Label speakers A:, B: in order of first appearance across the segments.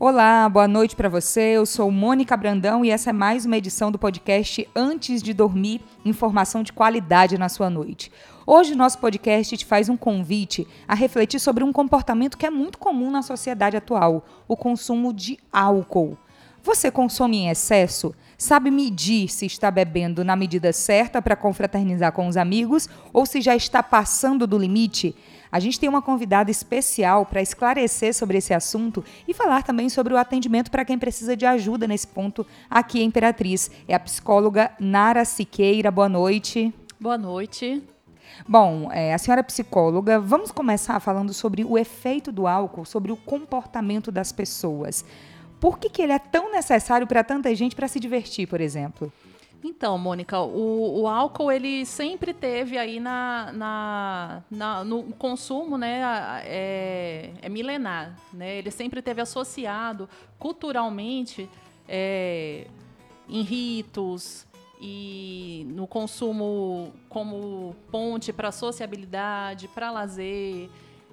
A: Olá, boa noite para você. Eu sou Mônica Brandão e essa é mais uma edição do podcast Antes de Dormir, informação de qualidade na sua noite. Hoje nosso podcast te faz um convite a refletir sobre um comportamento que é muito comum na sociedade atual, o consumo de álcool. Você consome em excesso? Sabe medir se está bebendo na medida certa para confraternizar com os amigos ou se já está passando do limite? A gente tem uma convidada especial para esclarecer sobre esse assunto e falar também sobre o atendimento para quem precisa de ajuda nesse ponto aqui em Imperatriz. É a psicóloga Nara Siqueira. Boa noite.
B: Boa noite.
A: Bom, é, a senhora é psicóloga. Vamos começar falando sobre o efeito do álcool, sobre o comportamento das pessoas. Por que, que ele é tão necessário para tanta gente para se divertir, por exemplo?
B: Então, Mônica, o, o, álcool ele sempre teve aí na, na, na no consumo, né, é, é, milenar, né? Ele sempre teve associado culturalmente é, em ritos e no consumo como ponte para sociabilidade, para lazer.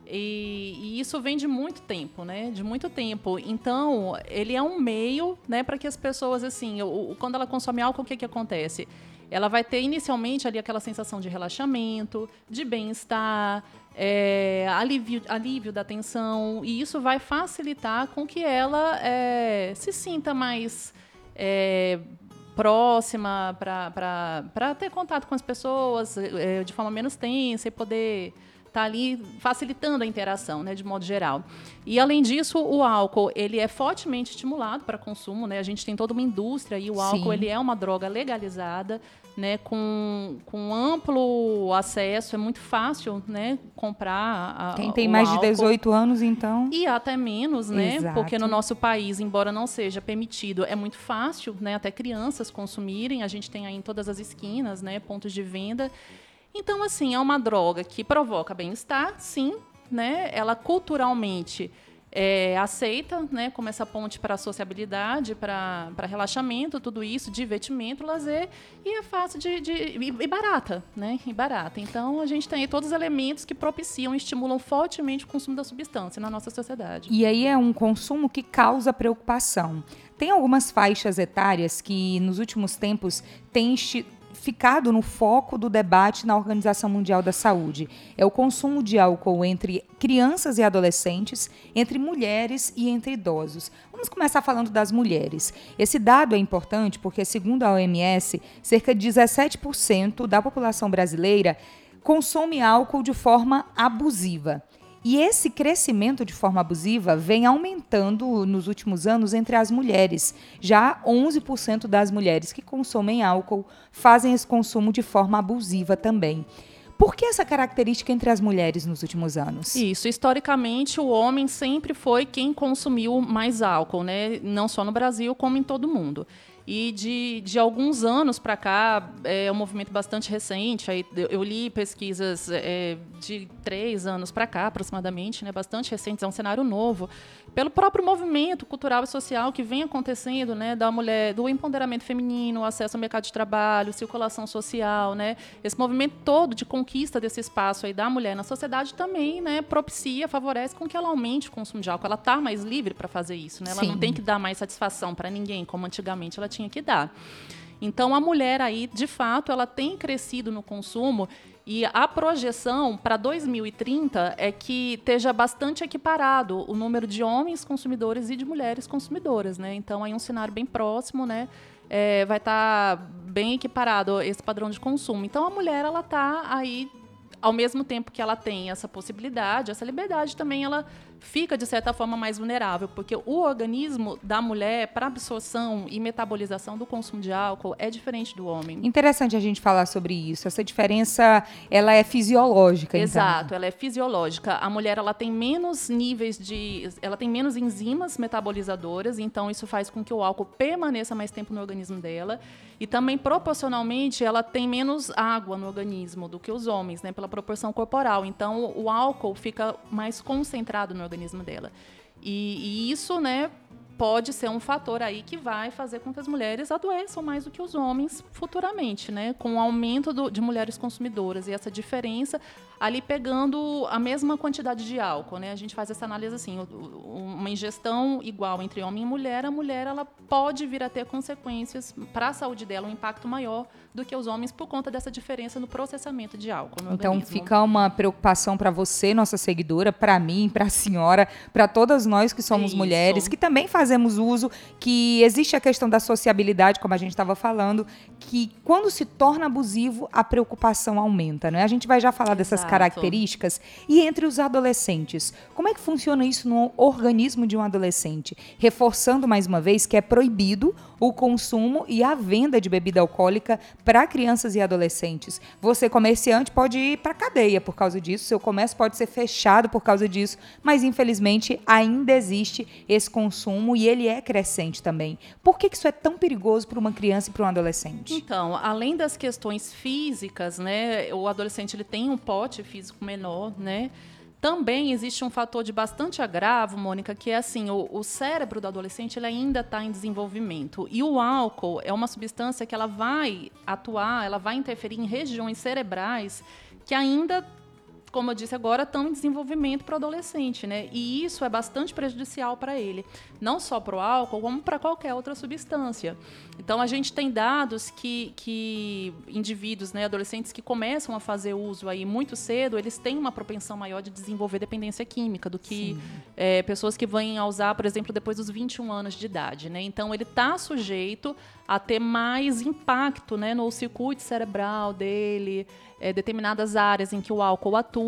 B: E, e, isso vem de muito tempo, né? De muito tempo. Então, ele é um meio, né, para que as pessoas, assim, o, quando ela consome álcool, o que, que acontece? Ela vai ter inicialmente ali aquela sensação de relaxamento, de bem-estar, é, alívio, alívio da tensão, e isso vai facilitar com que ela é, se sinta mais é, próxima para ter contato com as pessoas é, de forma menos tensa e poder está ali facilitando a interação, né, de modo geral. E além disso, o álcool ele é fortemente estimulado para consumo, né? A gente tem toda uma indústria e o álcool ele é uma droga legalizada, né, com, com amplo acesso, é muito fácil, né, comprar a,
A: Quem tem mais
B: álcool.
A: de 18 anos, então.
B: E até menos, né?
A: Exato.
B: Porque no nosso país, embora não seja permitido, é muito fácil, né, até crianças consumirem. A gente tem aí em todas as esquinas, né, pontos de venda. Então, assim, é uma droga que provoca bem-estar, sim, né? Ela culturalmente é, aceita, né, como essa ponte para sociabilidade, para relaxamento, tudo isso, divertimento, lazer, e é fácil de, de e, e, barata, né, e barata. Então a gente tem todos os elementos que propiciam, estimulam fortemente o consumo da substância na nossa sociedade.
A: E aí é um consumo que causa preocupação. Tem algumas faixas etárias que nos últimos tempos têm ficado no foco do debate na Organização Mundial da Saúde. É o consumo de álcool entre crianças e adolescentes, entre mulheres e entre idosos. Vamos começar falando das mulheres. Esse dado é importante porque, segundo a OMS, cerca de 17% da população brasileira consome álcool de forma abusiva. E esse crescimento de forma abusiva vem aumentando nos últimos anos entre as mulheres. Já 11% das mulheres que consomem álcool fazem esse consumo de forma abusiva também. Por que essa característica entre as mulheres nos últimos anos?
B: Isso, historicamente o homem sempre foi quem consumiu mais álcool, né? Não só no Brasil, como em todo mundo. E de, de alguns anos para cá, é um movimento bastante recente. Aí eu li pesquisas é, de três anos para cá, aproximadamente, né, bastante recentes, é um cenário novo, pelo próprio movimento cultural e social que vem acontecendo, né, da mulher, do empoderamento feminino, acesso ao mercado de trabalho, circulação social, né, esse movimento todo de conquista desse espaço aí da mulher na sociedade também, né, propicia, favorece com que ela aumente o consumo de álcool. Ela está mais livre para fazer isso, né? Ela
A: Sim.
B: não tem que dar mais satisfação para ninguém, como antigamente ela tinha que dar. Então a mulher aí, de fato, ela tem crescido no consumo e a projeção para 2030 é que esteja bastante equiparado o número de homens consumidores e de mulheres consumidoras, né? Então aí um cenário bem próximo, né? É, vai estar tá bem equiparado esse padrão de consumo. Então a mulher ela está aí ao mesmo tempo que ela tem essa possibilidade, essa liberdade também ela fica, de certa forma, mais vulnerável, porque o organismo da mulher, para absorção e metabolização do consumo de álcool, é diferente do homem.
A: Interessante a gente falar sobre isso. Essa diferença, ela é fisiológica,
B: Exato,
A: então.
B: ela é fisiológica. A mulher, ela tem menos níveis de... Ela tem menos enzimas metabolizadoras, então isso faz com que o álcool permaneça mais tempo no organismo dela. E também, proporcionalmente, ela tem menos água no organismo do que os homens, né? Pela proporção corporal. Então, o álcool fica mais concentrado no organismo dela. E, e, isso, né, pode ser um fator aí que vai fazer com que as mulheres adoeçam mais do que os homens futuramente, né? Com o aumento do, de mulheres consumidoras e essa diferença ali pegando a mesma quantidade de álcool, né? A gente faz essa análise assim, uma ingestão igual entre homem e mulher, a mulher ela pode vir a ter consequências para a saúde dela, um impacto maior do que os homens por conta dessa diferença no processamento de álcool.
A: então
B: organismo.
A: fica uma preocupação para você, nossa seguidora, para mim, para a senhora, para todas nós que somos
B: Isso.
A: mulheres, que também fazemos uso, que existe a questão da sociabilidade, como a gente estava falando, que quando se torna abusivo, a preocupação aumenta, né? A gente vai já falar dessas
B: Exato.
A: características. E entre os adolescentes, como é que funciona isso no organismo de um adolescente? Reforçando mais uma vez que é proibido o consumo e a venda de bebida alcoólica para crianças e adolescentes. Você, comerciante, pode ir para cadeia por causa disso, seu comércio pode ser fechado por causa disso, mas infelizmente ainda existe esse consumo e ele é crescente também. Por que que isso é tão perigoso para uma criança e para um adolescente?
B: Então, além das questões físicas, né, o adolescente ele tem um pote físico menor, né? Também existe um fator de bastante agravo, Mônica, que é assim, o, o cérebro do adolescente ele ainda está em desenvolvimento. E o álcool é uma substância que ela vai atuar, ela vai interferir em regiões cerebrais que ainda como eu disse agora, estão em desenvolvimento para o adolescente, né? E isso é bastante prejudicial para ele, não só para o álcool, como para qualquer outra substância. Então, a gente tem dados que, que indivíduos, né, adolescentes que começam a fazer uso aí muito cedo, eles têm uma propensão maior de desenvolver dependência química do que é, pessoas que vêm a usar, por exemplo, depois dos 21 anos de idade, né? Então, ele está sujeito a ter mais impacto, né, no circuito cerebral dele, é, determinadas áreas em que o álcool atua.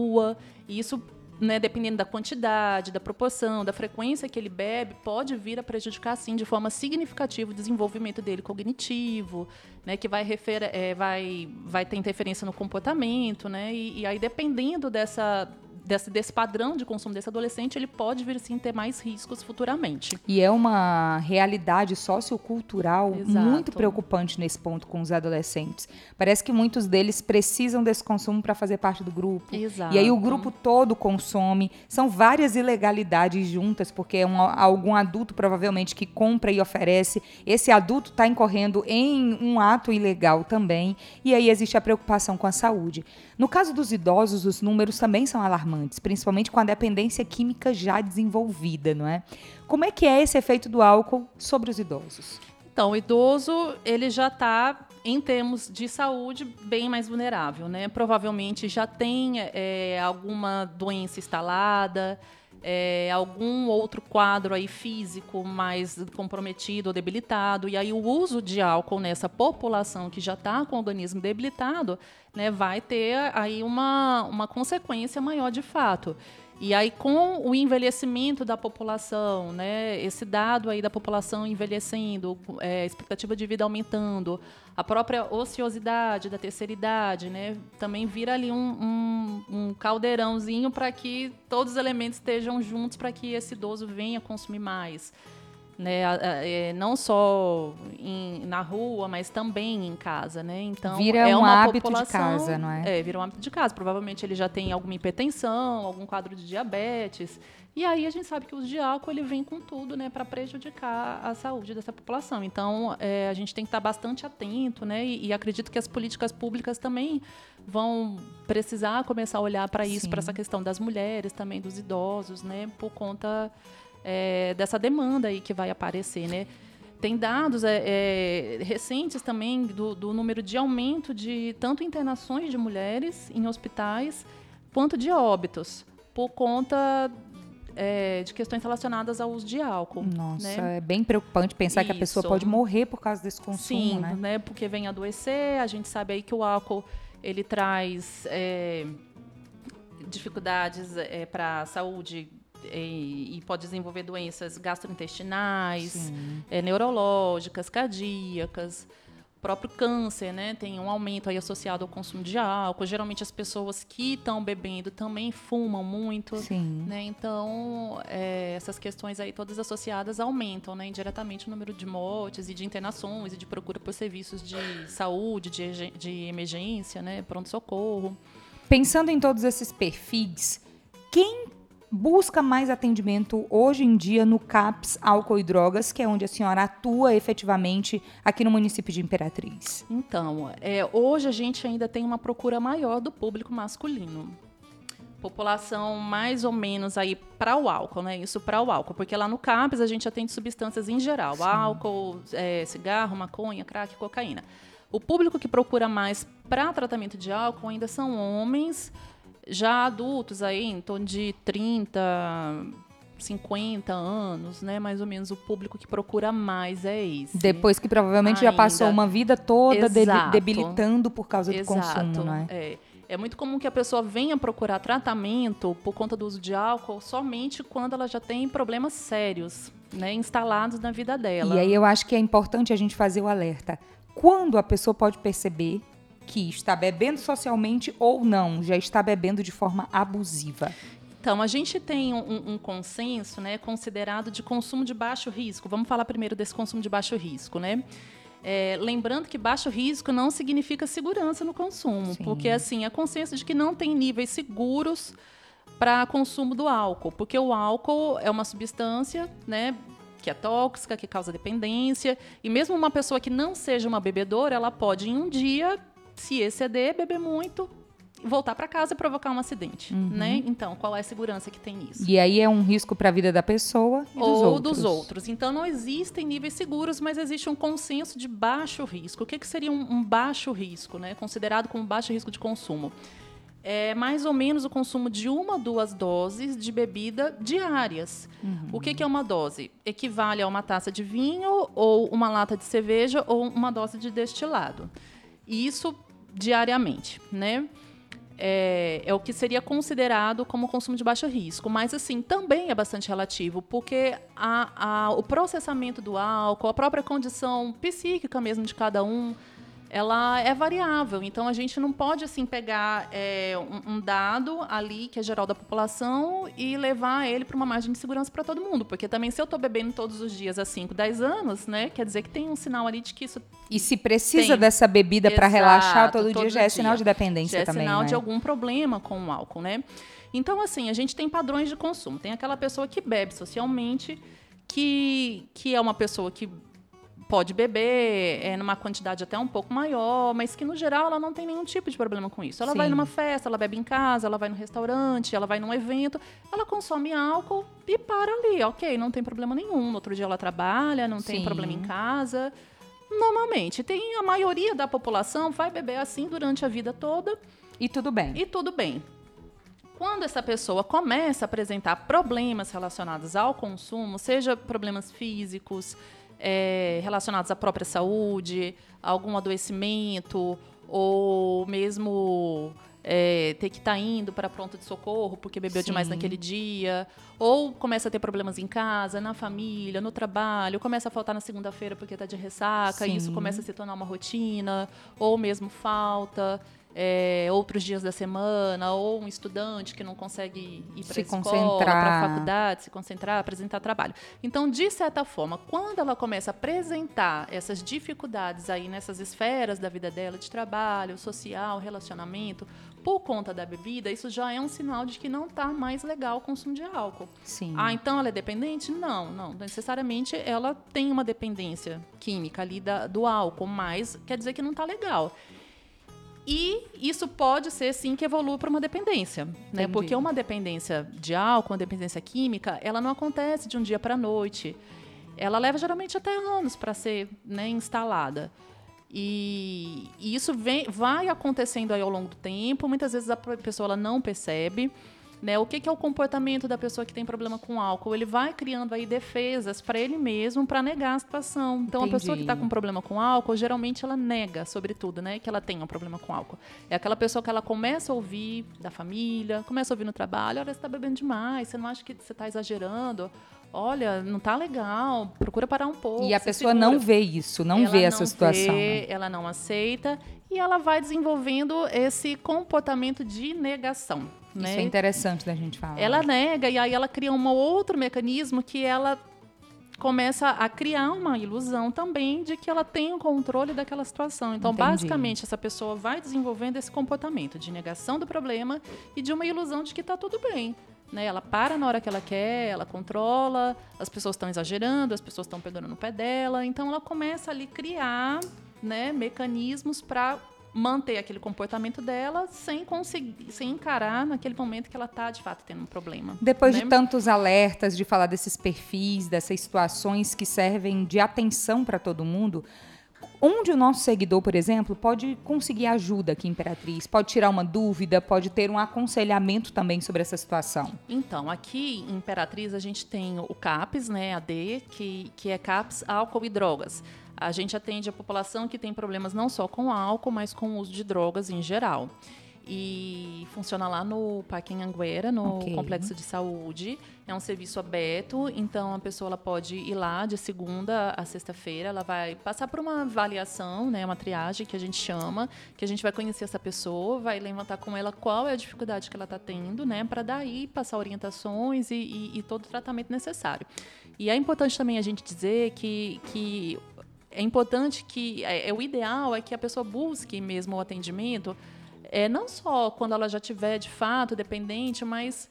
B: E isso, né, dependendo da quantidade, da proporção, da frequência que ele bebe, pode vir a prejudicar, sim, de forma significativa o desenvolvimento dele cognitivo, né, que vai, refer é, vai, vai ter interferência no comportamento. Né, e, e aí, dependendo dessa, desse, desse padrão de consumo desse adolescente, ele pode vir sim ter mais riscos futuramente.
A: E é uma realidade sociocultural
B: Exato.
A: muito preocupante nesse ponto com os adolescentes. Parece que muitos deles precisam desse consumo para fazer parte do grupo.
B: Exato.
A: E aí o grupo todo consome. São várias ilegalidades juntas, porque é um, algum adulto provavelmente que compra e oferece. Esse adulto está incorrendo em um ato ilegal também. E aí existe a preocupação com a saúde. No caso dos idosos, os números também são alarmantes, principalmente com a dependência química já desenvolvida, não é? Como é que é esse efeito do álcool sobre os idosos?
B: Então, o idoso, ele já está, em termos de saúde, bem mais vulnerável, né? Provavelmente já tem é, alguma doença instalada, é, algum outro quadro aí físico mais comprometido ou debilitado. E aí o uso de álcool nessa população que já está com o organismo debilitado, né, vai ter aí uma, uma consequência maior de fato. E aí, com o envelhecimento da população, né, esse dado aí da população envelhecendo, é, expectativa de vida aumentando, a própria ociosidade da terceira idade, né, também vira ali um, um, um caldeirãozinho para que todos os elementos estejam juntos para que esse idoso venha consumir mais né? É, não só em, na rua, mas também em casa, né? Então
A: vira
B: é
A: um
B: uma
A: hábito de casa, não é?
B: É, vira um hábito de casa. Provavelmente ele já tem alguma hipertensão, algum quadro de diabetes. E aí a gente sabe que o uso de álcool ele vem com tudo, né, para prejudicar a saúde dessa população. Então é, a gente tem que estar bastante atento, né? E, e, acredito que as políticas públicas também vão precisar começar a olhar para isso, para essa questão das mulheres, também dos idosos, né? Por conta é, dessa demanda aí que vai aparecer, né? Tem dados é, é, recentes também do, do, número de aumento de tanto internações de mulheres em hospitais quanto de óbitos por conta é, de questões relacionadas ao uso de álcool.
A: Nossa,
B: né?
A: é bem preocupante pensar
B: Isso.
A: que a pessoa pode morrer por causa desse consumo,
B: Sim,
A: né?
B: né? Porque vem adoecer, a gente sabe aí que o álcool ele traz é, dificuldades é, para a saúde e, e, pode desenvolver doenças gastrointestinais, é, neurológicas, cardíacas. Próprio câncer, né? Tem um aumento aí associado ao consumo de álcool. Geralmente as pessoas que estão bebendo também fumam muito,
A: Sim.
B: né? Então é, essas questões aí todas associadas aumentam, né? Indiretamente o número de mortes e de internações e de procura por serviços de saúde, de, de emergência, né? Pronto socorro.
A: Pensando em todos esses perfis, quem busca mais atendimento hoje em dia no CAPS Álcool e Drogas, que é onde a senhora atua efetivamente aqui no município de Imperatriz?
B: Então, é, hoje a gente ainda tem uma procura maior do público masculino. população mais ou menos aí para o álcool, né? Isso para o álcool, porque lá no CAPES a gente atende substâncias em geral, Sim. álcool, é, cigarro, maconha, crack, cocaína. O público que procura mais para tratamento de álcool ainda são homens já adultos aí, em torno de 30, 50 anos, né? Mais ou menos o público que procura mais é esse.
A: Depois que provavelmente Ainda. já passou uma vida toda debilitando por causa do Exato. consumo, né?
B: É. É muito comum que a pessoa venha procurar tratamento por conta do uso de álcool somente quando ela já tem problemas sérios, né, instalados na vida dela.
A: E aí eu acho que é importante a gente fazer o alerta. Quando a pessoa pode perceber que está bebendo socialmente ou não, já está bebendo de forma abusiva?
B: Então, a gente tem um, um, consenso né, considerado de consumo de baixo risco. Vamos falar primeiro desse consumo de baixo risco, né? É, lembrando que baixo risco não significa segurança no consumo, Sim. porque assim, a consciência de que não tem níveis seguros para consumo do álcool, porque o álcool é uma substância, né, que é tóxica, que causa dependência, e mesmo uma pessoa que não seja uma bebedora, ela pode em um dia se exceder, beber muito, voltar para casa e provocar um acidente, uhum. né? Então, qual é a segurança que tem nisso?
A: E aí é um risco para a vida da pessoa e
B: ou
A: dos outros.
B: dos outros. Então, não existem níveis seguros, mas existe um consenso de baixo risco. O que, que seria um, um baixo risco, né? Considerado como baixo risco de consumo? É mais ou menos o consumo de uma ou duas doses de bebida diárias. Uhum. O que, que é uma dose? Equivale a uma taça de vinho, ou uma lata de cerveja, ou uma dose de destilado. E isso diariamente, né? É, é, o que seria considerado como consumo de baixo risco. Mas, assim, também é bastante relativo, porque a, a, o processamento do álcool, a própria condição psíquica mesmo de cada um, ela é variável. Então a gente não pode assim pegar é, um, um, dado ali que é geral da população e levar ele para uma margem de segurança para todo mundo, porque também se eu estou bebendo todos os dias há 5, 10 anos, né, quer dizer que tem um sinal ali de que isso
A: E se precisa tem. dessa bebida para relaxar todo, todo dia, já é sinal de dependência
B: já
A: também,
B: é sinal
A: né?
B: de algum problema com o álcool, né? Então assim, a gente tem padrões de consumo. Tem aquela pessoa que bebe socialmente, que, que é uma pessoa que pode beber é, numa quantidade até um pouco maior, mas que no geral ela não tem nenhum tipo de problema com isso. Ela Sim. vai numa festa, ela bebe em casa, ela vai no restaurante, ela vai num evento, ela consome álcool e para ali, ok, não tem problema nenhum. No outro dia ela trabalha, não tem Sim. problema em casa. Normalmente, tem a maioria da população vai beber assim durante a vida toda.
A: E tudo bem.
B: E tudo bem. Quando essa pessoa começa a apresentar problemas relacionados ao consumo, seja problemas físicos, é, relacionados à própria saúde, algum adoecimento, ou mesmo é, ter que estar tá indo para pronto de socorro porque bebeu Sim. demais naquele dia, ou começa a ter problemas em casa, na família, no trabalho, começa a faltar na segunda-feira porque está de ressaca, Sim. e isso começa a se tornar uma rotina, ou mesmo falta é, outros dias da semana, ou um estudante que não consegue ir para a escola, para a faculdade, se concentrar, apresentar trabalho. Então, de certa forma, quando ela começa a apresentar essas dificuldades aí nessas esferas da vida dela, de trabalho, social, relacionamento, por conta da bebida, isso já é um sinal de que não está mais legal o consumo de álcool.
A: Sim.
B: Ah, então ela é dependente? Não, não. Necessariamente ela tem uma dependência química ali da, do álcool, mas quer dizer que não está legal. E isso pode ser sim que evolua para uma dependência, né? Porque uma dependência de álcool, uma dependência química, ela não acontece de um dia para a noite. Ela leva geralmente até anos para ser né, instalada. E, e isso vem, vai acontecendo aí ao longo do tempo. Muitas vezes a pessoa ela não percebe. Né? O que, que, é o comportamento da pessoa que tem problema com álcool? Ele vai criando aí defesas para ele mesmo para negar a situação. Então, Entendi. a pessoa que está com problema com álcool, geralmente ela nega, sobretudo, né, que ela tem um problema com álcool. É aquela pessoa que ela começa a ouvir da família, começa a ouvir no trabalho: olha, você está bebendo demais, você não acha que você está exagerando? olha, não tá legal, procura parar um pouco.
A: E a pessoa segura. não vê isso, não ela vê essa situação. Vê,
B: né? Ela não aceita e ela vai desenvolvendo esse comportamento de negação. Né?
A: Isso é interessante da gente falar.
B: Ela nega e aí ela cria um outro mecanismo que ela começa a criar uma ilusão também de que ela tem o controle daquela situação. Então, Entendi. basicamente, essa pessoa vai desenvolvendo esse comportamento de negação do problema e de uma ilusão de que está tudo bem. Né? Ela para na hora que ela quer, ela controla, as pessoas estão exagerando, as pessoas estão pegando no pé dela. Então, ela começa ali a criar né, mecanismos para manter aquele comportamento dela sem conseguir, sem encarar naquele momento que ela está de fato tendo um problema.
A: Depois
B: né?
A: de tantos alertas, de falar desses perfis, dessas situações que servem de atenção para todo mundo, onde o nosso seguidor, por exemplo, pode conseguir ajuda aqui, Imperatriz? Pode tirar uma dúvida, pode ter um aconselhamento também sobre essa situação?
B: Então, aqui em Imperatriz a gente tem o CAPS, né, AD, que, que é CAPS Álcool e Drogas. A gente atende a população que tem problemas não só com álcool, mas com o uso de drogas em geral. E funciona lá no Parque Anguera, no
A: Ok.
B: Complexo de Saúde. É um serviço aberto, então a pessoa ela pode ir lá de segunda a sexta-feira. Ela vai passar por uma avaliação, né, uma triagem que a gente chama, que a gente vai conhecer essa pessoa, vai levantar com ela qual é a dificuldade que ela está tendo, né, para daí passar orientações e, e- e todo o tratamento necessário. E é importante também a gente dizer que, que é importante que é, é o ideal é que a pessoa busque mesmo o atendimento, é, não só quando ela já tiver de fato dependente, mas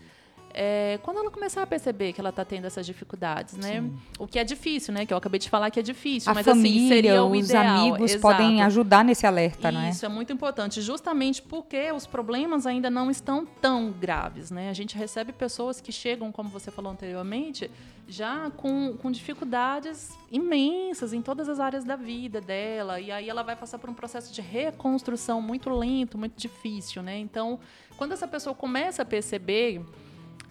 B: é, quando ela começar a perceber que ela está tendo essas dificuldades, né? O que é difícil, né? Que eu acabei de falar que é difícil,
A: A
B: mas
A: família,
B: assim seria o
A: os
B: ideal.
A: amigos
B: Exato.
A: podem ajudar nesse alerta, não é?
B: Isso é muito importante, justamente porque os problemas ainda não estão tão graves, né? A gente recebe pessoas que chegam, como você falou anteriormente, já com, com dificuldades imensas em todas as áreas da vida dela, e aí ela vai passar por um processo de reconstrução muito lento, muito difícil, né? Então, quando essa pessoa começa a perceber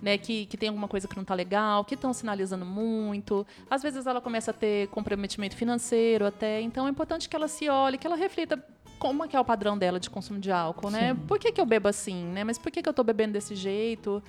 B: né, que, que tem alguma coisa que não está legal, que estão sinalizando muito. Às vezes ela começa a ter comprometimento financeiro até. Então é importante que ela se olhe, que ela reflita como é que é o padrão dela de consumo de álcool, né? Por que, que eu bebo assim, né? Mas por que, que eu estou bebendo desse jeito?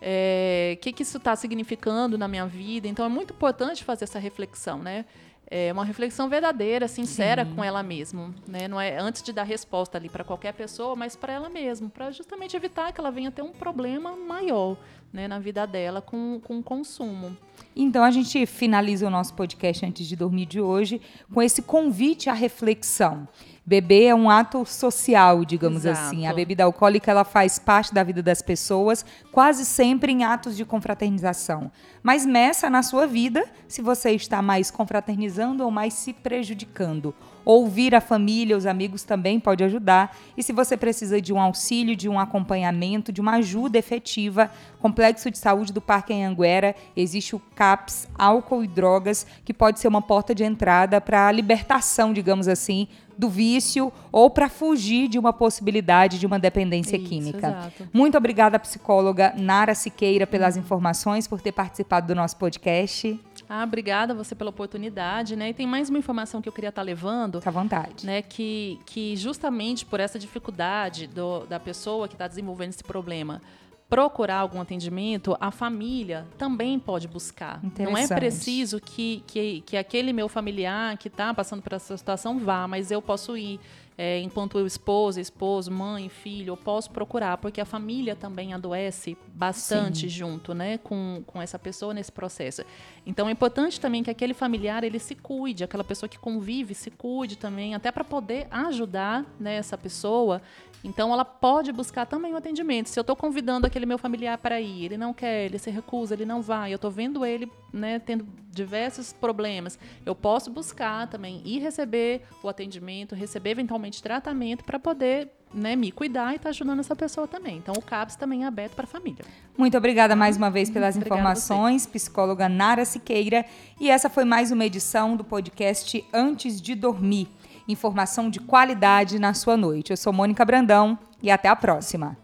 B: É, O que, que isso está significando na minha vida? Então é muito importante fazer essa reflexão, né? É uma reflexão verdadeira, sincera com ela mesma, né? Não é antes de dar resposta ali para qualquer pessoa, mas para ela mesma, para justamente evitar que ela venha ter um problema maior, né, na vida dela com, com o consumo.
A: Então a gente finaliza o nosso podcast antes de dormir de hoje com esse convite à reflexão. Beber é um ato social, digamos
B: Exato.
A: assim. A bebida alcoólica ela faz parte da vida das pessoas, quase sempre em atos de confraternização. Mas meça na sua vida se você está mais confraternizando ou mais se prejudicando. Ouvir a família, os amigos também pode ajudar. E se você precisa de um auxílio, de um acompanhamento, de uma ajuda efetiva, Complexo de Saúde do Parque Anhanguera, existe o CAPS, álcool e drogas, que pode ser uma porta de entrada para a libertação, digamos assim, do vício ou para fugir de uma possibilidade de uma dependência
B: Isso,
A: química.
B: exato.
A: Muito obrigada, psicóloga Nara Siqueira, pelas informações, por ter participado do nosso podcast.
B: Ah, obrigada você pela oportunidade, né? E tem mais uma informação que eu queria estar levando,
A: Fica à vontade.
B: né? Que, que justamente por essa dificuldade do- da pessoa que está desenvolvendo esse problema procurar algum atendimento, a família também pode buscar. Não é preciso que, que, que aquele meu familiar que está passando por essa situação vá, mas eu posso ir. É, enquanto esposa, esposo, mãe, filho, eu posso procurar, porque a família também adoece bastante junto, né, com, com essa pessoa nesse processo. Então é importante também que aquele familiar ele se cuide, aquela pessoa que convive se cuide também, até para poder ajudar né, essa pessoa. Então ela pode buscar também o atendimento. Se eu estou convidando aquele meu familiar para ir, ele não quer, ele se recusa, ele não vai, eu estou vendo ele né, tendo diversos problemas, eu posso buscar também e receber o atendimento, receber eventualmente tratamento para poder né, me cuidar e estar ajudando essa pessoa também. Então o CAPS também é aberto para a família.
A: Muito obrigada mais uma vez pelas
B: Obrigada
A: informações, psicóloga Nara Siqueira. E essa foi mais uma edição do podcast Antes de Dormir. Informação de qualidade na sua noite. Eu sou Mônica Brandão e até a próxima.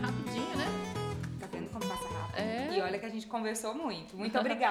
B: Rapidinho, né?
A: Tá vendo como passa rápido?
B: É.
A: E olha que a gente conversou muito. Muito obrigada.